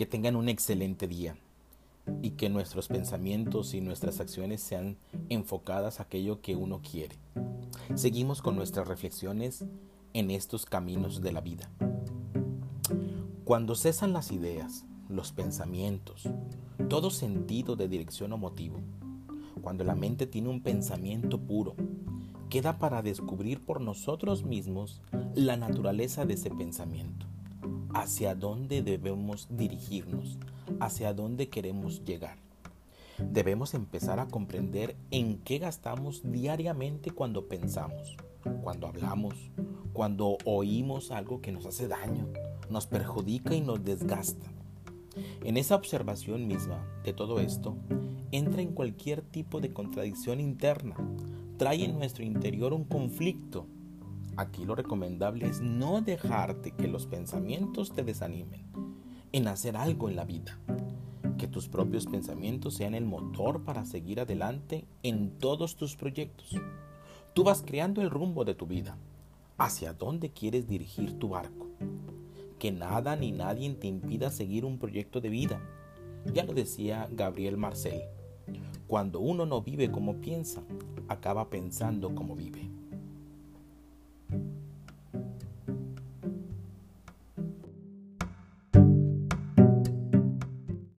Que tengan un excelente día y que nuestros pensamientos y nuestras acciones sean enfocadas a aquello que uno quiere. Seguimos con nuestras reflexiones en estos caminos de la vida. Cuando cesan las ideas, los pensamientos, todo sentido de dirección o motivo, cuando la mente tiene un pensamiento puro, queda para descubrir por nosotros mismos la naturaleza de ese pensamiento, hacia dónde debemos dirigirnos, hacia dónde queremos llegar. Debemos empezar a comprender en qué gastamos diariamente cuando pensamos, cuando hablamos, cuando oímos algo que nos hace daño, nos perjudica y nos desgasta. En esa observación misma de todo esto, entra en cualquier tipo de contradicción interna, trae en nuestro interior un conflicto. Aquí lo recomendable es no dejarte que los pensamientos te desanimen en hacer algo en la vida. Que tus propios pensamientos sean el motor para seguir adelante en todos tus proyectos. Tú vas creando el rumbo de tu vida, hacia dónde quieres dirigir tu barco. Que nada ni nadie te impida seguir un proyecto de vida. Ya lo decía Gabriel Marcel. Cuando uno no vive como piensa, acaba pensando como vive.